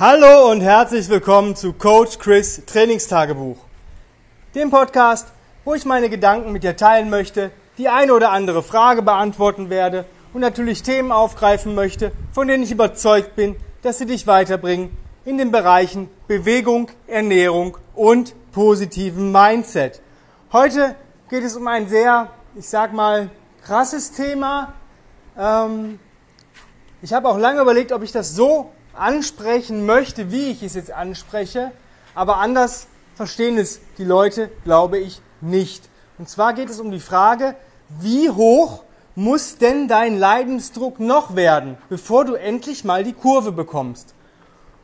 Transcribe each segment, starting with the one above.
Hallo und herzlich willkommen zu Coach Chris Trainingstagebuch, dem Podcast, wo ich meine Gedanken mit dir teilen möchte, die eine oder andere Frage beantworten werde und natürlich Themen aufgreifen möchte, von denen ich überzeugt bin, dass sie dich weiterbringen in den Bereichen Bewegung, Ernährung und positiven Mindset. Heute geht es um ein sehr, ich sag mal, krasses Thema. Ähm, ich habe auch lange überlegt, ob ich das so ansprechen möchte, wie ich es jetzt anspreche, aber anders verstehen es die Leute, glaube ich, nicht. Und zwar geht es um die Frage, wie hoch muss denn dein Leidensdruck noch werden, bevor du endlich mal die Kurve bekommst?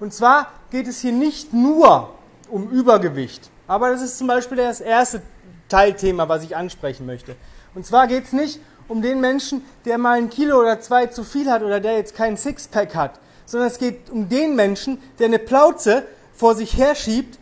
Und zwar geht es hier nicht nur um Übergewicht, aber das ist zum Beispiel das erste Teilthema, was ich ansprechen möchte. Und zwar geht es nicht um den Menschen, der mal ein Kilo oder zwei zu viel hat oder der jetzt keinen Sixpack hat, sondern es geht um den Menschen, der eine Plauze vor sich herschiebt,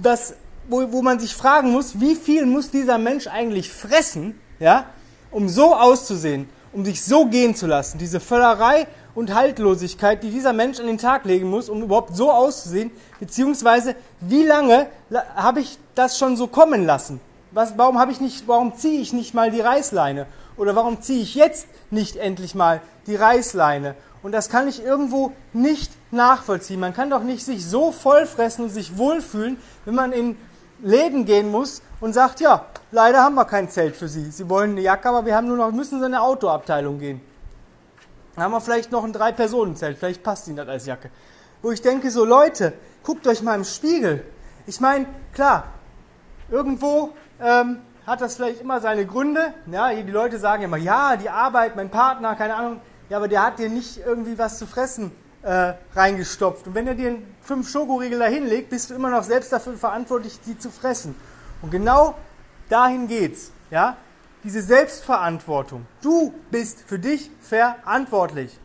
das, wo, wo man sich fragen muss, wie viel muss dieser Mensch eigentlich fressen, ja, um so auszusehen, um sich so gehen zu lassen. Diese Völlerei und Haltlosigkeit, die dieser Mensch an den Tag legen muss, um überhaupt so auszusehen, beziehungsweise wie lange habe ich das schon so kommen lassen? Was, warum habe ich nicht, warum ziehe ich nicht mal die Reißleine? Oder warum ziehe ich jetzt nicht endlich mal die Reißleine? Und das kann ich irgendwo nicht nachvollziehen. Man kann doch nicht sich so vollfressen und sich wohlfühlen, wenn man in Läden gehen muss und sagt, ja, leider haben wir kein Zelt für Sie. Sie wollen eine Jacke, aber wir haben nur noch, müssen in eine Autoabteilung gehen. Dann haben wir vielleicht noch ein Drei-Personen-Zelt, vielleicht passt Ihnen das als Jacke. Wo ich denke, so Leute, guckt euch mal im Spiegel. Ich meine, klar, irgendwo ähm, hat das vielleicht immer seine Gründe. Ja, die Leute sagen immer, ja, die Arbeit, mein Partner, keine Ahnung. Ja, aber der hat dir nicht irgendwie was zu fressen äh, reingestopft. Und wenn er dir fünf Schokoriegel da hinlegt, bist du immer noch selbst dafür verantwortlich, die zu fressen. Und genau dahin geht's. Ja? Diese Selbstverantwortung. Du bist für dich verantwortlich.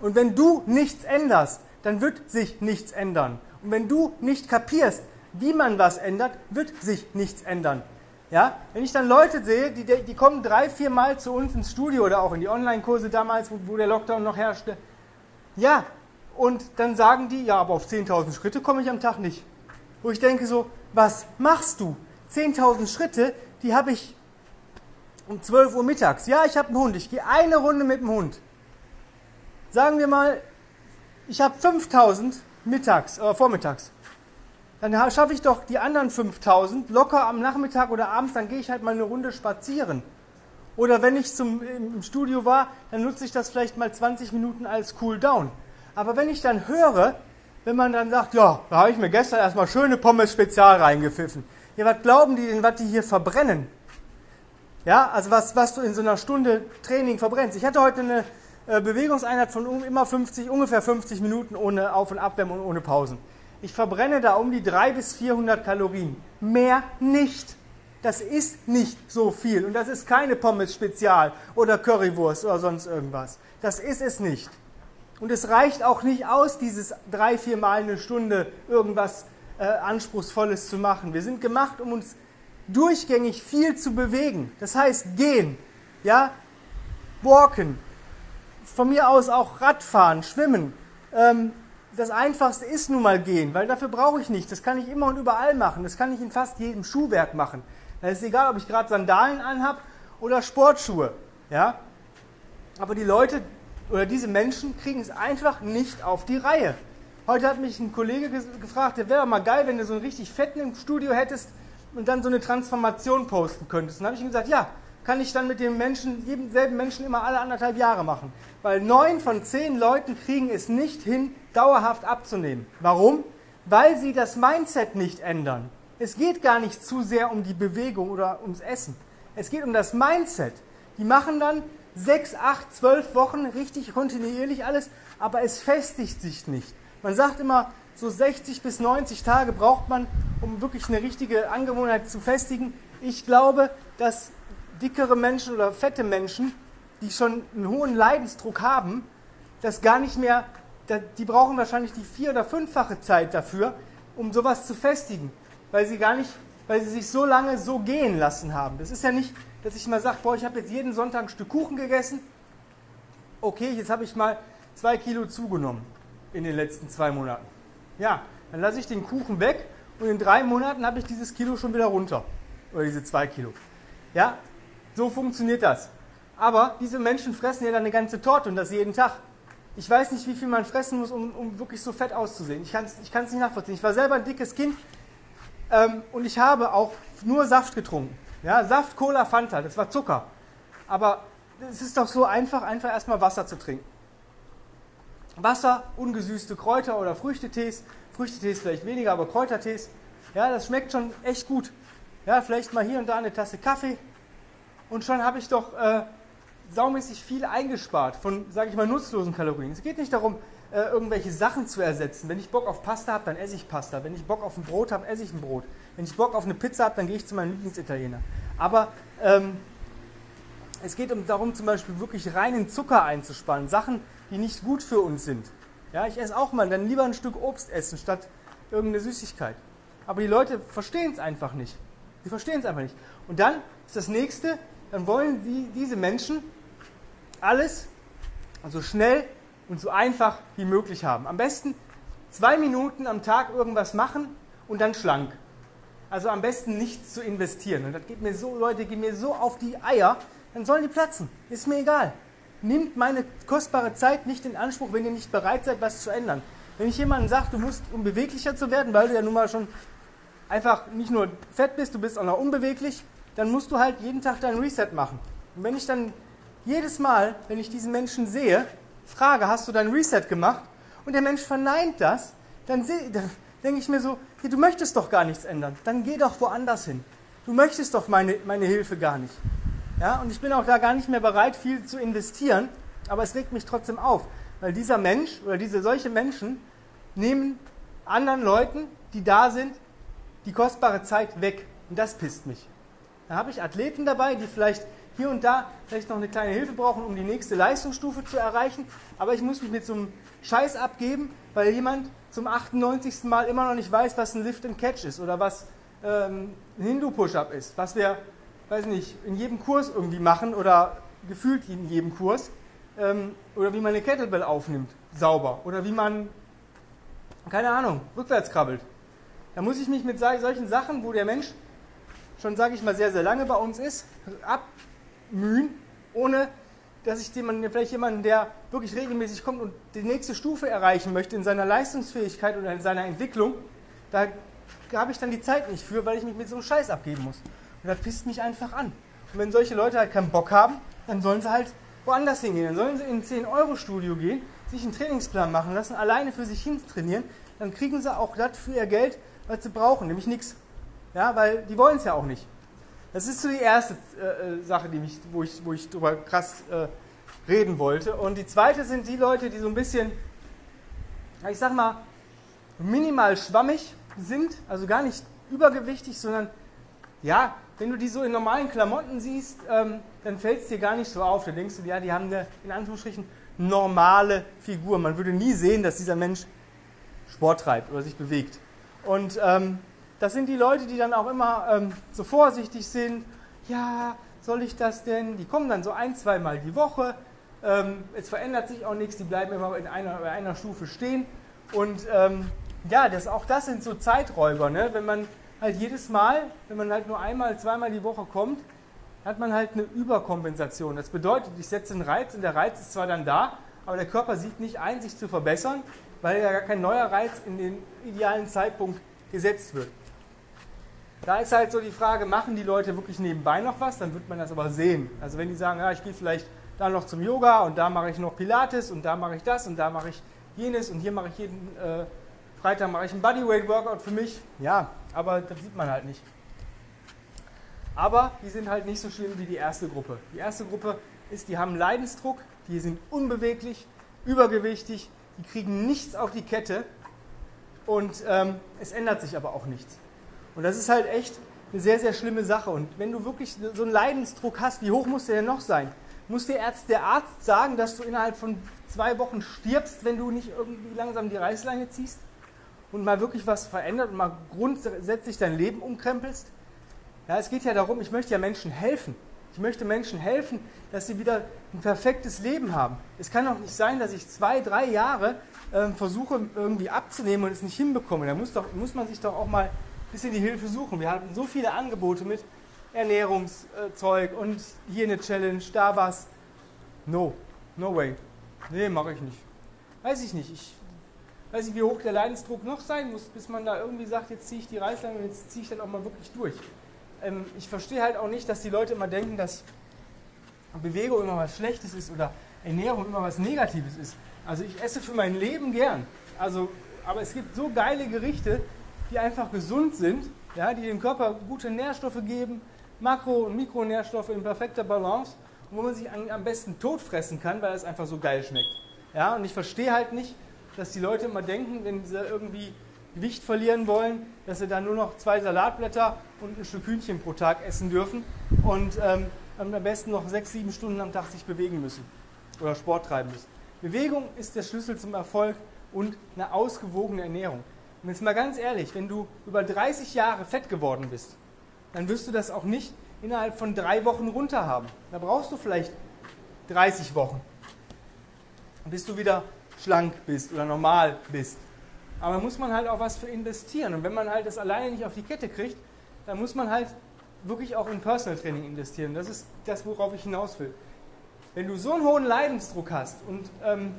Und wenn du nichts änderst, dann wird sich nichts ändern. Und wenn du nicht kapierst, wie man was ändert, wird sich nichts ändern. Ja? Wenn ich dann Leute sehe, die, die kommen drei, vier Mal zu uns ins Studio oder auch in die Online-Kurse damals, wo, wo der Lockdown noch herrschte. Ja, und dann sagen die, ja, aber auf 10.000 Schritte komme ich am Tag nicht. Wo ich denke so, was machst du? 10.000 Schritte, die habe ich um 12 Uhr mittags. Ja, ich habe einen Hund, ich gehe eine Runde mit dem Hund. Sagen wir mal, ich habe 5.000 mittags, äh, vormittags dann schaffe ich doch die anderen 5000 locker am Nachmittag oder abends, dann gehe ich halt mal eine Runde spazieren. Oder wenn ich zum, im Studio war, dann nutze ich das vielleicht mal 20 Minuten als Cool Down. Aber wenn ich dann höre, wenn man dann sagt, ja, da habe ich mir gestern erstmal schöne Pommes Spezial reingepfiffen. Ja, was glauben die denn, was die hier verbrennen? Ja, also was, was du in so einer Stunde Training verbrennst. Ich hatte heute eine äh, Bewegungseinheit von immer 50, ungefähr 50 Minuten ohne Auf- und Abwärmen und ohne Pausen. Ich verbrenne da um die 300 bis 400 Kalorien. Mehr nicht. Das ist nicht so viel. Und das ist keine Pommes Spezial oder Currywurst oder sonst irgendwas. Das ist es nicht. Und es reicht auch nicht aus, dieses drei, vier Mal eine Stunde irgendwas äh, Anspruchsvolles zu machen. Wir sind gemacht, um uns durchgängig viel zu bewegen. Das heißt, gehen, ja, walken, von mir aus auch Radfahren, schwimmen, ähm, das Einfachste ist nun mal gehen, weil dafür brauche ich nichts. Das kann ich immer und überall machen. Das kann ich in fast jedem Schuhwerk machen. Da ist egal, ob ich gerade Sandalen anhab oder Sportschuhe. Ja? Aber die Leute oder diese Menschen kriegen es einfach nicht auf die Reihe. Heute hat mich ein Kollege gefragt, der wäre mal geil, wenn du so einen richtig fetten im Studio hättest und dann so eine Transformation posten könntest. Und dann habe ich ihm gesagt, ja, kann ich dann mit dem Menschen, jedem selben Menschen immer alle anderthalb Jahre machen. Weil neun von zehn Leuten kriegen es nicht hin, dauerhaft abzunehmen. Warum? Weil sie das Mindset nicht ändern. Es geht gar nicht zu sehr um die Bewegung oder ums Essen. Es geht um das Mindset. Die machen dann sechs, acht, zwölf Wochen richtig kontinuierlich alles, aber es festigt sich nicht. Man sagt immer, so 60 bis 90 Tage braucht man, um wirklich eine richtige Angewohnheit zu festigen. Ich glaube, dass dickere Menschen oder fette Menschen, die schon einen hohen Leidensdruck haben, das gar nicht mehr, die brauchen wahrscheinlich die vier- oder fünffache Zeit dafür, um sowas zu festigen, weil sie gar nicht, weil sie sich so lange so gehen lassen haben. Das ist ja nicht, dass ich mal sage, boah, ich habe jetzt jeden Sonntag ein Stück Kuchen gegessen, okay, jetzt habe ich mal zwei Kilo zugenommen in den letzten zwei Monaten. Ja, dann lasse ich den Kuchen weg und in drei Monaten habe ich dieses Kilo schon wieder runter. Oder diese zwei Kilo. Ja, so funktioniert das. Aber diese Menschen fressen ja dann eine ganze Torte und das jeden Tag. Ich weiß nicht, wie viel man fressen muss, um, um wirklich so fett auszusehen. Ich kann es ich nicht nachvollziehen. Ich war selber ein dickes Kind ähm, und ich habe auch nur Saft getrunken. Ja, Saft, Cola, Fanta, das war Zucker. Aber es ist doch so einfach, einfach erstmal Wasser zu trinken. Wasser, ungesüßte Kräuter oder Früchtetees. Früchtetees vielleicht weniger, aber Kräutertees. Ja, das schmeckt schon echt gut. Ja, vielleicht mal hier und da eine Tasse Kaffee. Und schon habe ich doch äh, saumäßig viel eingespart von, sage ich mal, nutzlosen Kalorien. Es geht nicht darum, äh, irgendwelche Sachen zu ersetzen. Wenn ich Bock auf Pasta habe, dann esse ich Pasta. Wenn ich Bock auf ein Brot habe, esse ich ein Brot. Wenn ich Bock auf eine Pizza habe, dann gehe ich zu meinem Lieblingsitaliener. Aber ähm, es geht um, darum, zum Beispiel wirklich reinen Zucker einzusparen. Sachen, die nicht gut für uns sind. Ja, ich esse auch mal dann lieber ein Stück Obst essen, statt irgendeine Süßigkeit. Aber die Leute verstehen es einfach nicht. Die verstehen es einfach nicht. Und dann ist das nächste, dann wollen die, diese Menschen alles so schnell und so einfach wie möglich haben. Am besten zwei Minuten am Tag irgendwas machen und dann schlank. Also am besten nichts zu investieren. Und das geht mir so, Leute, gehen mir so auf die Eier, dann sollen die platzen. Ist mir egal. Nimmt meine kostbare Zeit nicht in Anspruch, wenn ihr nicht bereit seid, was zu ändern. Wenn ich jemandem sage, du musst, um beweglicher zu werden, weil du ja nun mal schon einfach nicht nur fett bist, du bist auch noch unbeweglich, dann musst du halt jeden Tag deinen Reset machen. Und wenn ich dann jedes Mal, wenn ich diesen Menschen sehe, frage, hast du dein Reset gemacht? Und der Mensch verneint das, dann, dann denke ich mir so, hey, du möchtest doch gar nichts ändern. Dann geh doch woanders hin. Du möchtest doch meine, meine Hilfe gar nicht. Ja, und ich bin auch da gar nicht mehr bereit, viel zu investieren, aber es regt mich trotzdem auf, weil dieser Mensch oder diese solche Menschen nehmen anderen Leuten, die da sind, die kostbare Zeit weg. Und das pisst mich. Da habe ich Athleten dabei, die vielleicht hier und da vielleicht noch eine kleine Hilfe brauchen, um die nächste Leistungsstufe zu erreichen. Aber ich muss mich mit so einem Scheiß abgeben, weil jemand zum 98. Mal immer noch nicht weiß, was ein Lift and Catch ist oder was ähm, ein Hindu-Push-Up ist, was wir, weiß nicht, in jedem Kurs irgendwie machen oder gefühlt in jedem Kurs. Ähm, oder wie man eine Kettlebell aufnimmt, sauber. Oder wie man, keine Ahnung, rückwärts krabbelt. Da muss ich mich mit solchen Sachen, wo der Mensch schon, sage ich mal, sehr, sehr lange bei uns ist, abmühen, ohne dass ich jemanden, vielleicht jemanden, der wirklich regelmäßig kommt und die nächste Stufe erreichen möchte in seiner Leistungsfähigkeit oder in seiner Entwicklung, da habe ich dann die Zeit nicht für, weil ich mich mit so einem Scheiß abgeben muss. Und das pisst mich einfach an. Und wenn solche Leute halt keinen Bock haben, dann sollen sie halt woanders hingehen. Dann sollen sie in ein 10-Euro-Studio gehen, sich einen Trainingsplan machen lassen, alleine für sich hin trainieren. Dann kriegen sie auch das für ihr Geld, was sie brauchen, nämlich nichts. Ja, weil die wollen es ja auch nicht. Das ist so die erste äh, äh, Sache, die mich, wo, ich, wo ich drüber krass äh, reden wollte. Und die zweite sind die Leute, die so ein bisschen, ich sag mal, minimal schwammig sind, also gar nicht übergewichtig, sondern ja, wenn du die so in normalen Klamotten siehst, ähm, dann fällt es dir gar nicht so auf. Dann denkst du, ja, die haben eine, in Anführungsstrichen, normale Figur. Man würde nie sehen, dass dieser Mensch Sport treibt oder sich bewegt. Und ähm, das sind die Leute, die dann auch immer ähm, so vorsichtig sind. Ja, soll ich das denn? Die kommen dann so ein, zweimal die Woche. Ähm, es verändert sich auch nichts, die bleiben immer in einer, in einer Stufe stehen. Und ähm, ja, das, auch das sind so Zeiträuber. Ne? Wenn man halt jedes Mal, wenn man halt nur einmal, zweimal die Woche kommt, hat man halt eine Überkompensation. Das bedeutet, ich setze einen Reiz und der Reiz ist zwar dann da, aber der Körper sieht nicht ein, sich zu verbessern, weil ja gar kein neuer Reiz in den idealen Zeitpunkt gesetzt wird. Da ist halt so die Frage, machen die Leute wirklich nebenbei noch was? Dann wird man das aber sehen. Also wenn die sagen, ja, ich gehe vielleicht da noch zum Yoga und da mache ich noch Pilates und da mache ich das und da mache ich jenes und hier mache ich jeden äh, Freitag mache ich ein Bodyweight Workout für mich. Ja, aber das sieht man halt nicht. Aber die sind halt nicht so schlimm wie die erste Gruppe. Die erste Gruppe ist, die haben Leidensdruck, die sind unbeweglich, übergewichtig, die kriegen nichts auf die Kette und ähm, es ändert sich aber auch nichts. Und das ist halt echt eine sehr, sehr schlimme Sache. Und wenn du wirklich so einen Leidensdruck hast, wie hoch muss der denn noch sein? Muss der Arzt, der Arzt sagen, dass du innerhalb von zwei Wochen stirbst, wenn du nicht irgendwie langsam die Reißleine ziehst? Und mal wirklich was verändert und mal grundsätzlich dein Leben umkrempelst? Ja, es geht ja darum, ich möchte ja Menschen helfen. Ich möchte Menschen helfen, dass sie wieder ein perfektes Leben haben. Es kann doch nicht sein, dass ich zwei, drei Jahre äh, versuche irgendwie abzunehmen und es nicht hinbekomme. Da muss, doch, muss man sich doch auch mal bisschen die Hilfe suchen. Wir hatten so viele Angebote mit Ernährungszeug und hier eine Challenge, da was. No, no way. Nee, mache ich nicht. Weiß ich nicht. Ich weiß nicht, wie hoch der Leidensdruck noch sein muss, bis man da irgendwie sagt, jetzt ziehe ich die Reißleine und jetzt ziehe ich dann auch mal wirklich durch. Ähm, ich verstehe halt auch nicht, dass die Leute immer denken, dass Bewegung immer was Schlechtes ist oder Ernährung immer was Negatives ist. Also ich esse für mein Leben gern. Also, aber es gibt so geile Gerichte, die einfach gesund sind, ja, die dem Körper gute Nährstoffe geben, Makro- und Mikronährstoffe in perfekter Balance wo man sich am besten tot fressen kann, weil es einfach so geil schmeckt. Ja, und ich verstehe halt nicht, dass die Leute immer denken, wenn sie irgendwie Gewicht verlieren wollen, dass sie dann nur noch zwei Salatblätter und ein Stück Hühnchen pro Tag essen dürfen und ähm, am besten noch sechs, sieben Stunden am Tag sich bewegen müssen oder Sport treiben müssen. Bewegung ist der Schlüssel zum Erfolg und eine ausgewogene Ernährung. Und jetzt mal ganz ehrlich, wenn du über 30 Jahre fett geworden bist, dann wirst du das auch nicht innerhalb von drei Wochen runter haben. Da brauchst du vielleicht 30 Wochen, bis du wieder schlank bist oder normal bist. Aber muss man halt auch was für investieren. Und wenn man halt das alleine nicht auf die Kette kriegt, dann muss man halt wirklich auch in Personal Training investieren. Das ist das, worauf ich hinaus will. Wenn du so einen hohen Leidensdruck hast und ähm,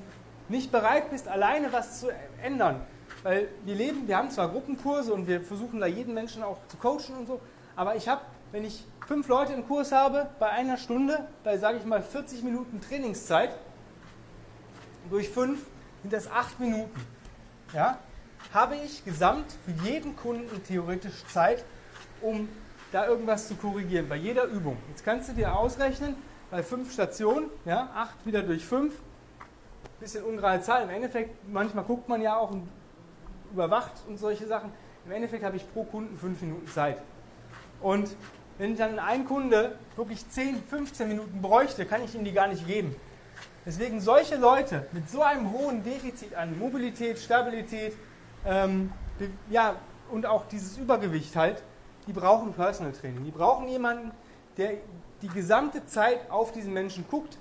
nicht bereit bist, alleine was zu ändern, weil wir leben, wir haben zwar Gruppenkurse und wir versuchen da jeden Menschen auch zu coachen und so, aber ich habe, wenn ich fünf Leute im Kurs habe, bei einer Stunde, bei sage ich mal 40 Minuten Trainingszeit, durch fünf sind das acht Minuten. Ja? Habe ich gesamt für jeden Kunden theoretisch Zeit, um da irgendwas zu korrigieren, bei jeder Übung. Jetzt kannst du dir ausrechnen, bei fünf Stationen, ja, acht wieder durch fünf, bisschen ungerade Zahl. Im Endeffekt, manchmal guckt man ja auch und überwacht und solche Sachen. Im Endeffekt habe ich pro Kunden fünf Minuten Zeit. Und wenn dann ein Kunde wirklich 10, 15 Minuten bräuchte, kann ich ihm die gar nicht geben. Deswegen solche Leute mit so einem hohen Defizit an Mobilität, Stabilität ähm, ja, und auch dieses Übergewicht halt, die brauchen Personal Training. Die brauchen jemanden, der die gesamte Zeit auf diesen Menschen guckt,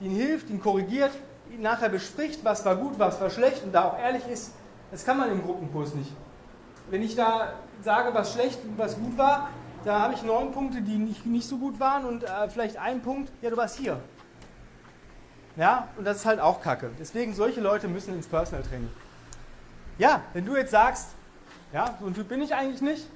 ihn hilft, ihn korrigiert, ihn nachher bespricht, was war gut, was war schlecht und da auch ehrlich ist. Das kann man im Gruppenkurs nicht. Wenn ich da sage, was schlecht und was gut war, da habe ich neun Punkte, die nicht, nicht so gut waren und äh, vielleicht ein Punkt, ja, du warst hier. Ja, und das ist halt auch Kacke. Deswegen, solche Leute müssen ins Personal Training. Ja, wenn du jetzt sagst, ja, so ein Typ bin ich eigentlich nicht,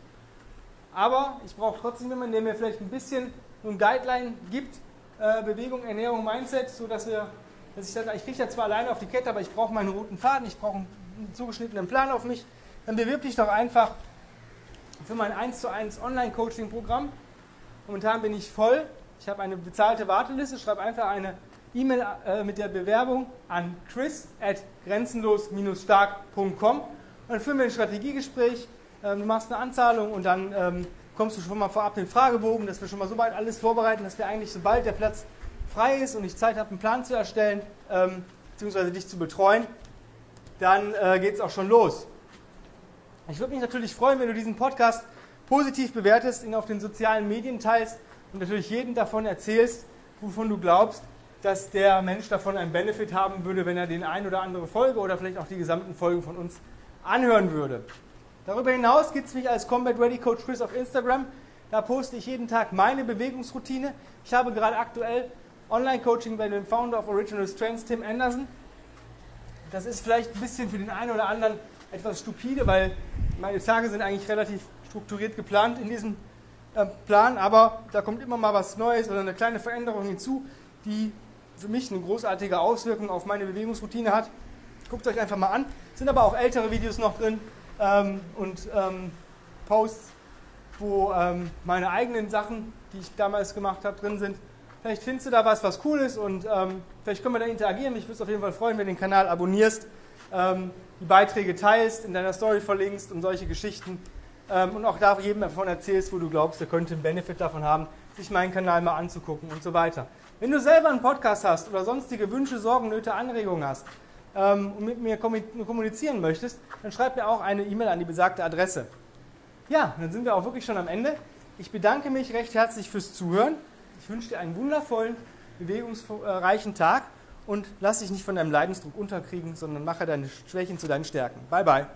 aber ich brauche trotzdem jemanden, der mir vielleicht ein bisschen so ein Guideline gibt, äh, Bewegung, Ernährung, Mindset, so dass wir, dass ich dann, ich kriege ja zwar alleine auf die Kette, aber ich brauche meinen roten Faden, ich brauche einen zugeschnittenen Plan auf mich, dann bewirb dich doch einfach für mein 1 zu 1 Online-Coaching-Programm. Momentan bin ich voll. Ich habe eine bezahlte Warteliste. Schreib einfach eine E-Mail äh, mit der Bewerbung an chris at grenzenlos-stark.com und dann führen wir ein Strategiegespräch. Ähm, du machst eine Anzahlung und dann ähm, kommst du schon mal vorab den Fragebogen, dass wir schon mal so weit alles vorbereiten, dass wir eigentlich, sobald der Platz frei ist und ich Zeit habe, einen Plan zu erstellen, ähm, beziehungsweise dich zu betreuen, dann äh, geht es auch schon los. Ich würde mich natürlich freuen, wenn du diesen Podcast positiv bewertest, ihn auf den sozialen Medien teilst und natürlich jedem davon erzählst, wovon du glaubst, dass der Mensch davon einen Benefit haben würde, wenn er den ein oder andere Folge oder vielleicht auch die gesamten Folgen von uns anhören würde. Darüber hinaus gibt es mich als Combat Ready Coach Chris auf Instagram. Da poste ich jeden Tag meine Bewegungsroutine. Ich habe gerade aktuell Online-Coaching bei dem Founder of Original Strengths, Tim Anderson. Das ist vielleicht ein bisschen für den einen oder anderen etwas stupide, weil meine Tage sind eigentlich relativ strukturiert geplant in diesem äh, Plan, aber da kommt immer mal was Neues oder eine kleine Veränderung hinzu, die für mich eine großartige Auswirkung auf meine Bewegungsroutine hat. Guckt euch einfach mal an. Es sind aber auch ältere Videos noch drin ähm, und ähm, Posts, wo ähm, meine eigenen Sachen, die ich damals gemacht habe, drin sind. Vielleicht findest du da was, was cool ist und ähm, vielleicht können wir da interagieren. Ich würde es auf jeden Fall freuen, wenn du den Kanal abonnierst, ähm, die Beiträge teilst, in deiner Story verlinkst und solche Geschichten. Ähm, und auch da jedem davon erzählst, wo du glaubst, der könnte einen Benefit davon haben, sich meinen Kanal mal anzugucken und so weiter. Wenn du selber einen Podcast hast oder sonstige Wünsche, Sorgen, Nöte, Anregungen hast ähm, und mit mir kommunizieren möchtest, dann schreib mir auch eine E-Mail an die besagte Adresse. Ja, dann sind wir auch wirklich schon am Ende. Ich bedanke mich recht herzlich fürs Zuhören. Ich wünsche dir einen wundervollen, bewegungsreichen Tag und lass dich nicht von deinem Leidensdruck unterkriegen, sondern mache deine Schwächen zu deinen Stärken. Bye, bye.